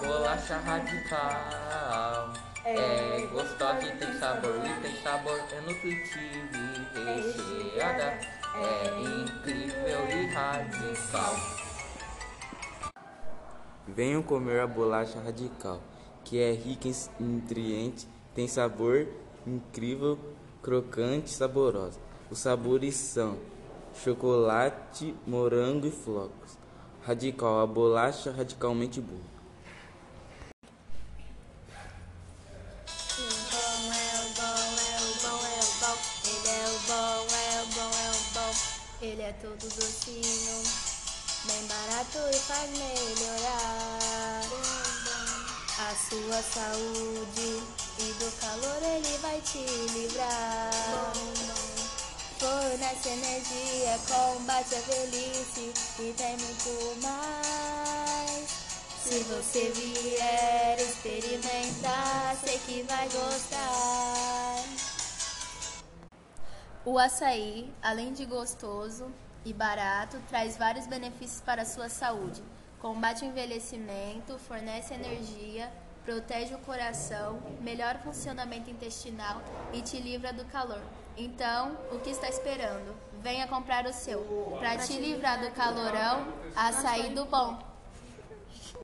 bolacha radical. É gostosa e tem sabor, e tem sabor, é nutritiva e recheada. É incrível e radical. Venham comer a bolacha radical, que é rica em nutrientes, tem sabor incrível, crocante e saborosa. Os sabores são chocolate, morango e flocos. Radical, a bolacha radicalmente boa. Ele é todo docinho, bem barato e faz melhorar a sua saúde e do calor ele vai te livrar. Fornece energia, combate a velhice e tem muito mais. Se você vier experimentar, sei que vai gostar. O açaí, além de gostoso e barato, traz vários benefícios para a sua saúde. Combate o envelhecimento, fornece energia, protege o coração, melhora o funcionamento intestinal e te livra do calor. Então, o que está esperando? Venha comprar o seu. Para te livrar do calorão, açaí do bom.